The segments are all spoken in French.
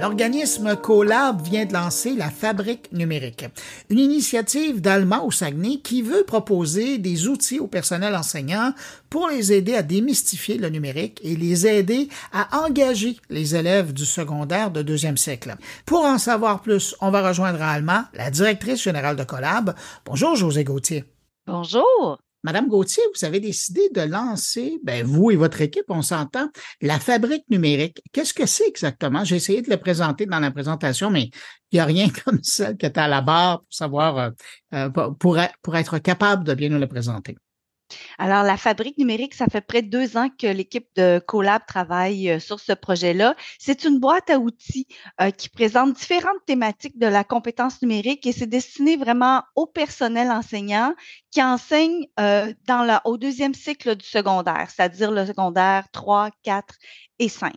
L'organisme Colab vient de lancer la Fabrique numérique, une initiative d'Alma au Saguenay qui veut proposer des outils au personnel enseignant pour les aider à démystifier le numérique et les aider à engager les élèves du secondaire de deuxième cycle. Pour en savoir plus, on va rejoindre Alma, la directrice générale de Colab. Bonjour José Gauthier. Bonjour. Madame Gauthier, vous avez décidé de lancer, ben vous et votre équipe, on s'entend, la fabrique numérique. Qu'est-ce que c'est exactement? J'ai essayé de le présenter dans la présentation, mais il n'y a rien comme celle qui est à la barre pour savoir, euh, euh, pour, pour être capable de bien nous le présenter. Alors, la fabrique numérique, ça fait près de deux ans que l'équipe de Colab travaille euh, sur ce projet-là. C'est une boîte à outils euh, qui présente différentes thématiques de la compétence numérique et c'est destiné vraiment au personnel enseignant qui enseigne euh, au deuxième cycle du secondaire, c'est-à-dire le secondaire 3, 4 et 5.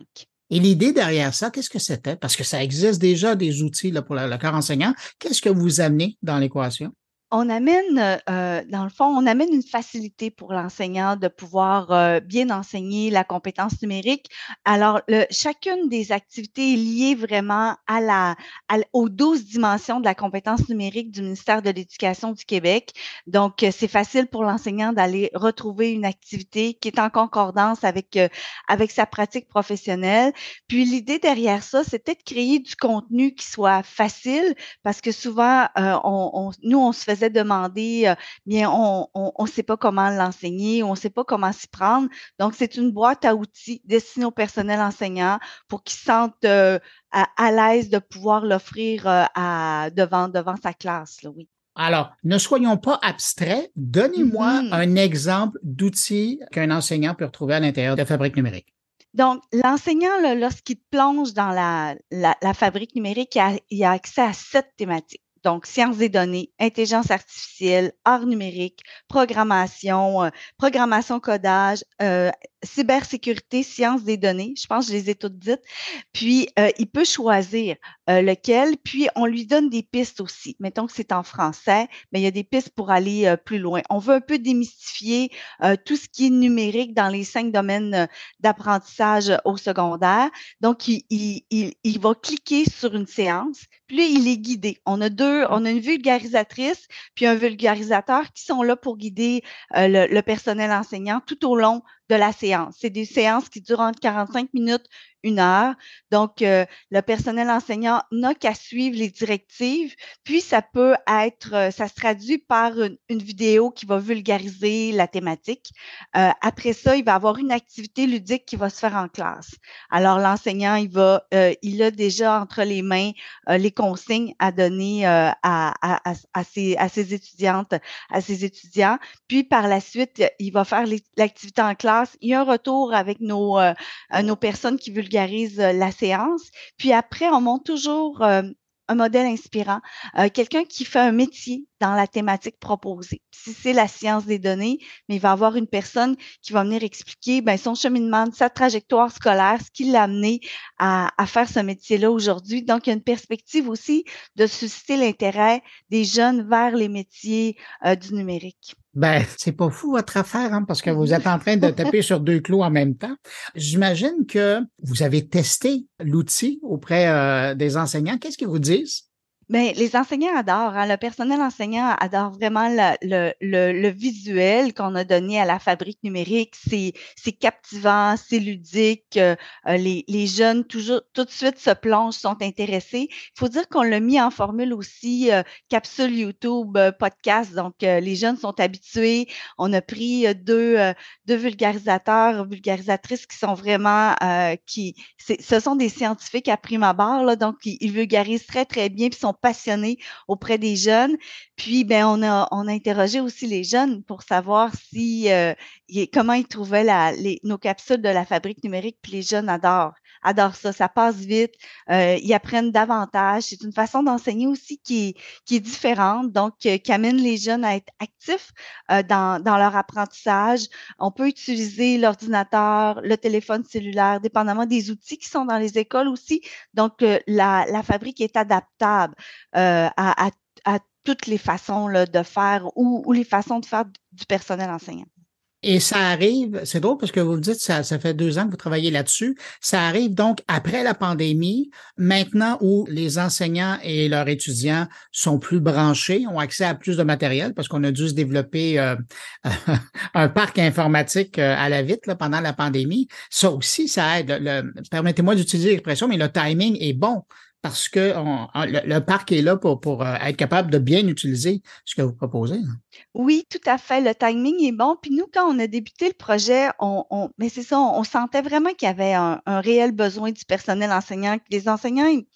Et l'idée derrière ça, qu'est-ce que c'était? Parce que ça existe déjà des outils pour le corps enseignant. Qu'est-ce que vous amenez dans l'équation? On amène, euh, dans le fond, on amène une facilité pour l'enseignant de pouvoir euh, bien enseigner la compétence numérique. Alors, chacune des activités est liée vraiment à la, aux 12 dimensions de la compétence numérique du ministère de l'Éducation du Québec. Donc, euh, c'est facile pour l'enseignant d'aller retrouver une activité qui est en concordance avec, avec sa pratique professionnelle. Puis, l'idée derrière ça, c'était de créer du contenu qui soit facile parce que souvent, nous, on se faisait demander, euh, bien, on ne sait pas comment l'enseigner, on ne sait pas comment s'y prendre. Donc, c'est une boîte à outils destinée au personnel enseignant pour qu'ils se sentent euh, à, l'aise de pouvoir l'offrir euh, devant, devant sa classe. Là, oui. Alors, ne soyons pas abstraits. Donnez-moi mm-hmm. un exemple d'outil qu'un enseignant peut retrouver à l'intérieur de la fabrique numérique. Donc, l'enseignant, lorsqu'il plonge dans la, la, fabrique numérique, il a, il a accès à sept thématiques donc sciences des données, intelligence artificielle, art numérique, programmation, euh, programmation codage, euh, cybersécurité, sciences des données. Je pense que je les ai toutes dites. Puis, euh, il peut choisir lequel, puis on lui donne des pistes aussi. Mettons que c'est en français, mais il y a des pistes pour aller plus loin. On veut un peu démystifier tout ce qui est numérique dans les cinq domaines d'apprentissage au secondaire. Donc, il, va cliquer sur une séance, puis il est guidé. On a deux, on a une vulgarisatrice puis un vulgarisateur qui sont là pour guider euh, le, le, personnel enseignant tout au long de la séance. C'est des séances qui durent entre 45 minutes, une heure. Donc, euh, le personnel enseignant n'a qu'à suivre les directives. Puis, ça peut être, euh, ça se traduit par une, vidéo qui va vulgariser la thématique. Euh, après ça, il va avoir une activité ludique qui va se faire en classe. Alors, l'enseignant, il va, il a déjà entre les mains les consignes à donner à, à, à, ses, à ses étudiantes, à ses étudiants. Puis, par la suite, il va faire l'activité en classe. Il y a un retour avec nos, nos personnes qui vulgarisent euh, la séance. Puis après, on monte toujours euh, un modèle inspirant, euh, quelqu'un qui fait un métier dans la thématique proposée. Si c'est la science des données, mais il va avoir une personne qui va venir expliquer ben, son cheminement, sa trajectoire scolaire, ce qui l'a amené à, à, faire ce métier-là aujourd'hui. Donc, il y a une perspective aussi de susciter l'intérêt des jeunes vers les métiers du numérique. Ben, c'est pas fou votre affaire, hein, parce que vous êtes en train de taper sur deux clous en même temps. J'imagine que vous avez testé l'outil auprès euh, des enseignants. Qu'est-ce qu'ils vous disent? Mais les enseignants adorent, hein, le personnel enseignant adore vraiment le, le, le, visuel qu'on a donné à la fabrique numérique. C'est, c'est captivant, c'est ludique. Euh, les, les jeunes toujours tout de suite se plongent, sont intéressés. Il faut dire qu'on l'a mis en formule aussi euh, capsule YouTube, euh, podcast. Donc les jeunes sont habitués. On a pris deux, deux vulgarisateurs, vulgarisatrices qui sont vraiment qui, ce sont des scientifiques à prime abord, là, donc ils, ils vulgarisent très très bien, puis sont passionnés auprès des jeunes. Puis, ben, on a, on a interrogé aussi les jeunes pour savoir si, euh, comment ils trouvaient la, les, nos capsules de la fabrique numérique. Puis les jeunes adorent, adorent ça. Ça passe vite. Euh, ils apprennent davantage. C'est une façon d'enseigner aussi qui qui est différente, donc euh, qui amène les jeunes à être actifs dans, dans leur apprentissage. On peut utiliser l'ordinateur, le téléphone cellulaire, dépendamment des outils qui sont dans les écoles aussi. Donc, la, la fabrique est adaptable. Euh, à, toutes les façons de faire ou, les façons de faire du personnel enseignant. Et ça arrive, c'est drôle parce que vous dites, ça, ça fait deux ans que vous travaillez là-dessus. Ça arrive donc après la pandémie, maintenant où les enseignants et leurs étudiants sont plus branchés, ont accès à plus de matériel parce qu'on a dû se développer euh, un parc informatique euh, à la vite pendant la pandémie. Ça aussi, ça aide. Permettez-moi d'utiliser l'expression, mais le timing est bon parce que le, parc est là pour, euh, être capable de bien utiliser ce que vous proposez. Oui, tout à fait. Le timing est bon. Puis nous, quand on a débuté le projet, on, mais c'est ça, on, sentait vraiment qu'il y avait un, réel besoin du personnel enseignant. Les enseignants, ils,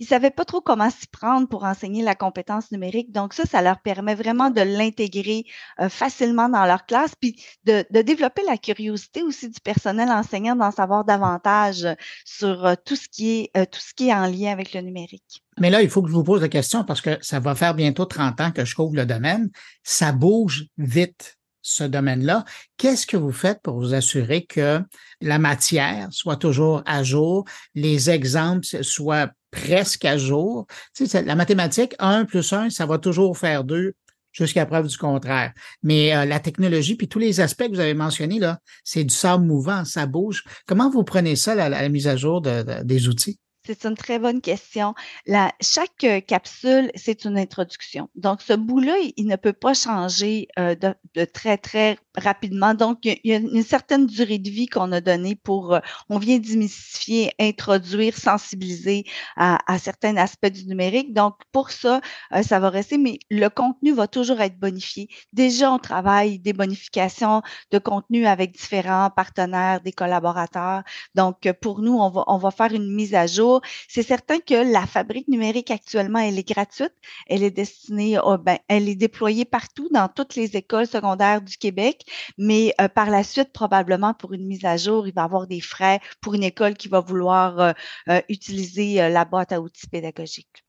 ne savaient pas trop comment s'y prendre pour enseigner la compétence numérique. Donc ça, ça leur permet vraiment de l'intégrer euh, facilement dans leur classe, puis de, développer la curiosité aussi du personnel enseignant d'en savoir davantage sur euh, tout ce qui est tout ce qui est en lien avec le numérique. Mais là, il faut que je vous pose la question parce que ça va faire bientôt 30 ans que je couvre le domaine. Ça bouge vite, ce domaine-là. Qu'est-ce que vous faites pour vous assurer que la matière soit toujours à jour, les exemples soient presque à jour? Tu sais, la mathématique, 1 plus 1, ça va toujours faire 2 jusqu'à preuve du contraire. Mais euh, la technologie, puis tous les aspects que vous avez mentionnés, là, c'est du sable mouvant, ça bouge. Comment vous prenez ça, la, mise à jour des outils? C'est une très bonne question. La, chaque euh, capsule, c'est une introduction. Donc, ce bout-là, il, ne peut pas changer euh, de, de, très, très rapidement. Donc, il y a une certaine durée de vie qu'on a donnée pour, euh, on vient démystifier, introduire, sensibiliser à, à, certains aspects du numérique. Donc, pour ça, euh, ça va rester, mais le contenu va toujours être bonifié. Déjà, on travaille des bonifications de contenu avec différents partenaires, des collaborateurs. Donc, pour nous, on va, on va faire une mise à jour. C'est certain que la fabrique numérique actuellement, elle est gratuite. Elle est destinée, ben, elle est déployée partout dans toutes les écoles secondaires du Québec mais euh, par la suite, probablement pour une mise à jour, il va y avoir des frais pour une école qui va vouloir euh, euh, utiliser la boîte à outils pédagogique.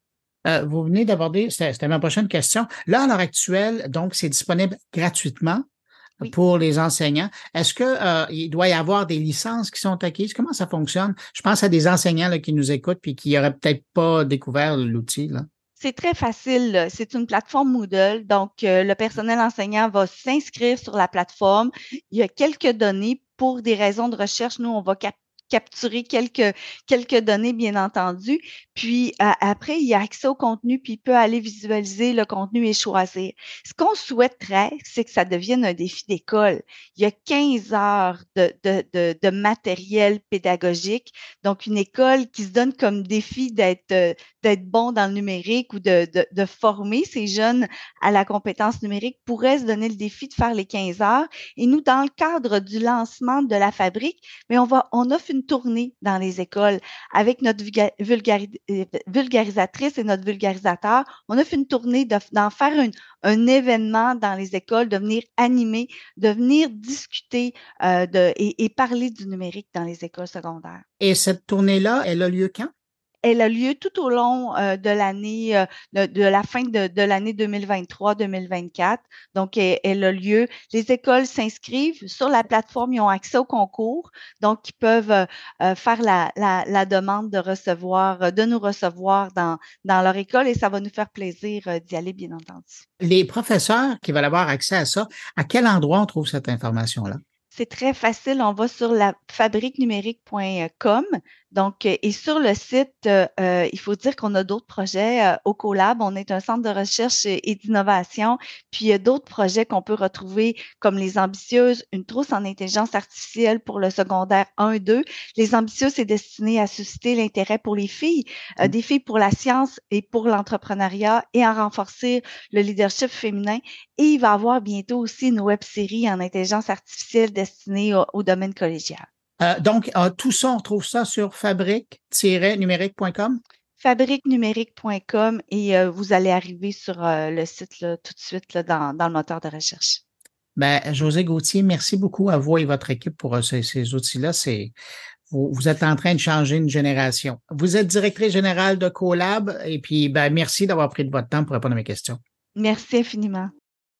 vous venez d'aborder, c'était ma prochaine question. Là, à l'heure actuelle, donc, c'est disponible gratuitement pour les enseignants. Est-ce que il doit y avoir des licences qui sont acquises? Comment ça fonctionne? Je pense à des enseignants là, qui nous écoutent puis qui n'auraient peut-être pas découvert l'outil. Là. C'est très facile. C'est une plateforme Moodle. Donc, euh, le personnel enseignant va s'inscrire sur la plateforme. Il y a quelques données pour des raisons de recherche. Nous, on va capturer quelques, quelques données, bien entendu. Puis après, il y a accès au contenu, puis il peut aller visualiser le contenu et choisir. Ce qu'on souhaiterait, c'est que ça devienne un défi d'école. Il y a 15 heures de, de, de, de, matériel pédagogique. Donc, une école qui se donne comme défi d'être d'être bon dans le numérique ou de, de, former ces jeunes à la compétence numérique pourrait se donner le défi de faire les 15 heures. Et nous, dans le cadre du lancement de la fabrique, mais on va, on offre une tournée dans les écoles avec notre euh, vulgarisatrice et notre vulgarisateur. On a fait une tournée d'en faire un événement dans les écoles, de venir animer, de venir discuter euh, et parler du numérique dans les écoles secondaires. Et cette tournée-là, elle a lieu quand? Elle a lieu tout au long euh, de l'année, euh, de, la fin de, l'année 2023-2024. Donc, elle, a lieu. Les écoles s'inscrivent sur la plateforme, ils ont accès au concours, donc ils peuvent euh, faire la, demande de recevoir, de nous recevoir dans, dans leur école et ça va nous faire plaisir d'y aller, bien entendu. Les professeurs qui veulent avoir accès à ça, à quel endroit on trouve cette information-là? C'est très facile. On va sur la fabriquenumérique.com. Donc, euh, et sur le site, euh, euh, il faut dire qu'on a d'autres projets au CoLab. On est un centre de recherche et, d'innovation. Puis, il y a d'autres projets qu'on peut retrouver comme les ambitieuses, une trousse en intelligence artificielle pour le secondaire 1 2. Les ambitieuses, c'est destiné à susciter l'intérêt pour les filles, mmh. des filles pour la science et pour l'entrepreneuriat et à renforcer le leadership féminin. Et il va y avoir bientôt aussi une web série en intelligence artificielle destinée au, domaine collégial. Euh, donc, euh, tout ça, on trouve ça sur fabrique-numérique.com? fabriquenumérique.com et euh, vous allez arriver sur le site tout de suite dans, le moteur de recherche. Ben, José Gauthier, merci beaucoup à vous et votre équipe pour ces, outils-là. C'est vous, vous, êtes en train de changer une génération. Vous êtes directrice générale de CoLab et puis ben, merci d'avoir pris de votre temps pour répondre à mes questions. Merci infiniment.